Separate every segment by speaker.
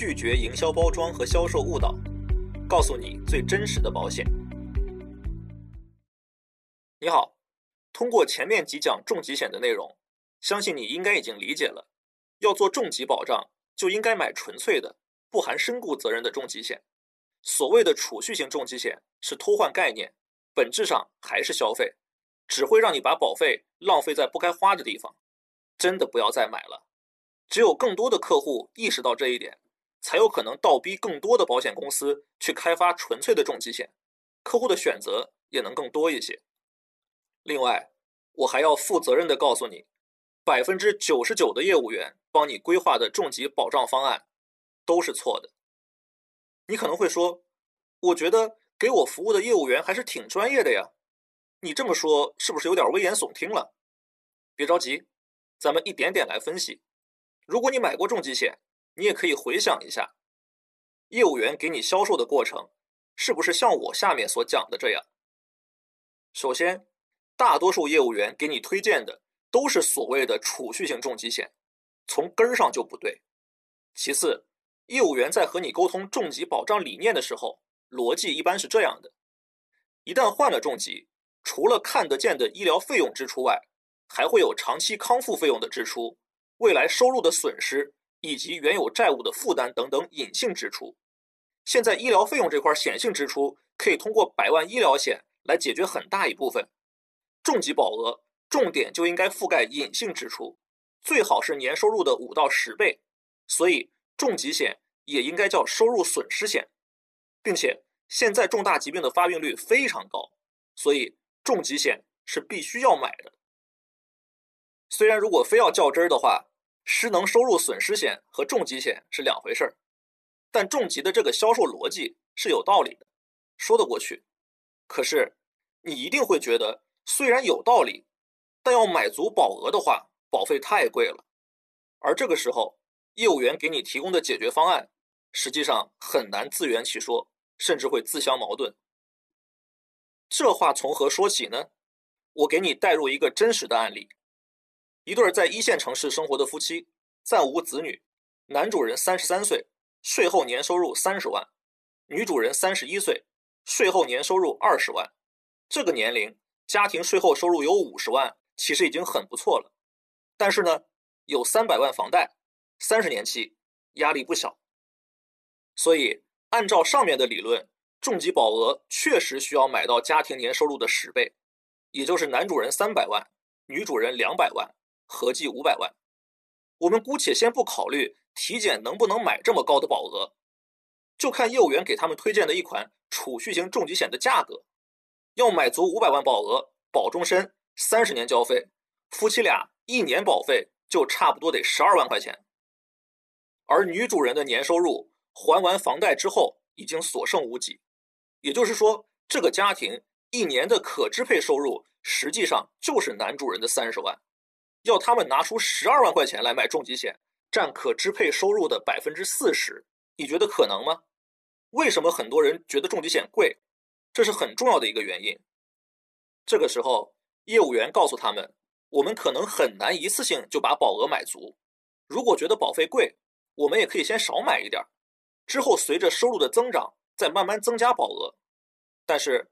Speaker 1: 拒绝营销包装和销售误导，告诉你最真实的保险。你好，通过前面几讲重疾险的内容，相信你应该已经理解了，要做重疾保障就应该买纯粹的、不含身故责任的重疾险。所谓的储蓄型重疾险是偷换概念，本质上还是消费，只会让你把保费浪费在不该花的地方。真的不要再买了。只有更多的客户意识到这一点，才有可能倒逼更多的保险公司去开发纯粹的重疾险，客户的选择也能更多一些。另外，我还要负责任的告诉你，百分之九十九的业务员帮你规划的重疾保障方案都是错的。你可能会说，我觉得给我服务的业务员还是挺专业的呀。你这么说是不是有点危言耸听了？别着急，咱们一点点来分析。如果你买过重疾险，你也可以回想一下，业务员给你销售的过程，是不是像我下面所讲的这样？首先，大多数业务员给你推荐的都是所谓的储蓄型重疾险，从根儿上就不对。其次，业务员在和你沟通重疾保障理念的时候，逻辑一般是这样的：一旦患了重疾，除了看得见的医疗费用支出外，还会有长期康复费用的支出。未来收入的损失以及原有债务的负担等等隐性支出，现在医疗费用这块显性支出可以通过百万医疗险来解决很大一部分。重疾保额重点就应该覆盖隐性支出，最好是年收入的五到十倍。所以重疾险也应该叫收入损失险，并且现在重大疾病的发病率非常高，所以重疾险是必须要买的。虽然如果非要较真儿的话，失能收入损失险和重疾险是两回事儿，但重疾的这个销售逻辑是有道理的，说得过去。可是你一定会觉得，虽然有道理，但要买足保额的话，保费太贵了。而这个时候，业务员给你提供的解决方案，实际上很难自圆其说，甚至会自相矛盾。这话从何说起呢？我给你带入一个真实的案例。一对在一线城市生活的夫妻，暂无子女，男主人三十三岁，税后年收入三十万；女主人三十一岁，税后年收入二十万。这个年龄，家庭税后收入有五十万，其实已经很不错了。但是呢，有三百万房贷，三十年期，压力不小。所以，按照上面的理论，重疾保额确实需要买到家庭年收入的十倍，也就是男主人三百万，女主人两百万。合计五百万，我们姑且先不考虑体检能不能买这么高的保额，就看业务员给他们推荐的一款储蓄型重疾险的价格，要买足五百万保额，保终身，三十年交费，夫妻俩一年保费就差不多得十二万块钱。而女主人的年收入还完房贷之后已经所剩无几，也就是说，这个家庭一年的可支配收入实际上就是男主人的三十万。要他们拿出十二万块钱来买重疾险，占可支配收入的百分之四十，你觉得可能吗？为什么很多人觉得重疾险贵？这是很重要的一个原因。这个时候，业务员告诉他们，我们可能很难一次性就把保额买足。如果觉得保费贵，我们也可以先少买一点，之后随着收入的增长再慢慢增加保额。但是，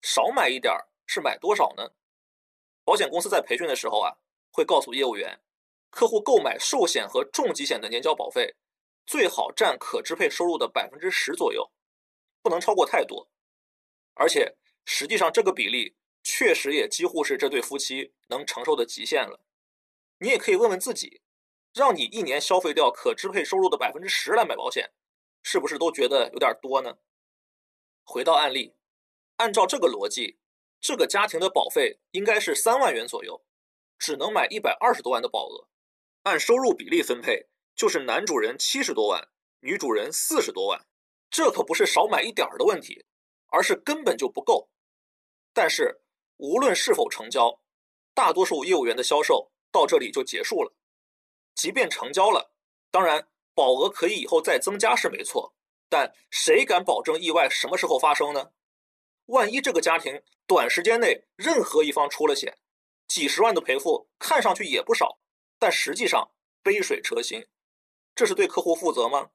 Speaker 1: 少买一点是买多少呢？保险公司在培训的时候啊。会告诉业务员，客户购买寿险和重疾险的年交保费最好占可支配收入的百分之十左右，不能超过太多。而且实际上这个比例确实也几乎是这对夫妻能承受的极限了。你也可以问问自己，让你一年消费掉可支配收入的百分之十来买保险，是不是都觉得有点多呢？回到案例，按照这个逻辑，这个家庭的保费应该是三万元左右。只能买一百二十多万的保额，按收入比例分配，就是男主人七十多万，女主人四十多万。这可不是少买一点儿的问题，而是根本就不够。但是无论是否成交，大多数业务员的销售到这里就结束了。即便成交了，当然保额可以以后再增加是没错，但谁敢保证意外什么时候发生呢？万一这个家庭短时间内任何一方出了险？几十万的赔付看上去也不少，但实际上杯水车薪，这是对客户负责吗？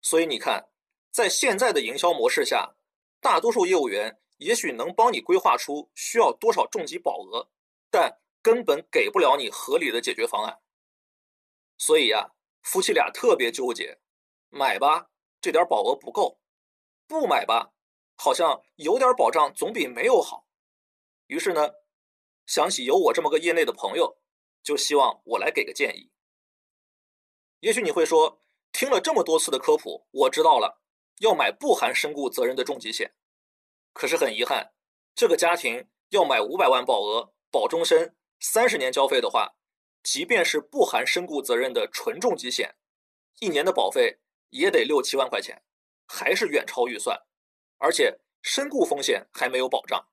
Speaker 1: 所以你看，在现在的营销模式下，大多数业务员也许能帮你规划出需要多少重疾保额，但根本给不了你合理的解决方案。所以呀，夫妻俩特别纠结：买吧，这点保额不够；不买吧，好像有点保障总比没有好。于是呢，想起有我这么个业内的朋友，就希望我来给个建议。也许你会说，听了这么多次的科普，我知道了，要买不含身故责任的重疾险。可是很遗憾，这个家庭要买五百万保额保终身、三十年交费的话，即便是不含身故责任的纯重疾险，一年的保费也得六七万块钱，还是远超预算，而且身故风险还没有保障。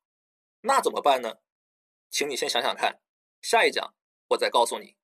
Speaker 1: 那怎么办呢？请你先想想看，下一讲我再告诉你。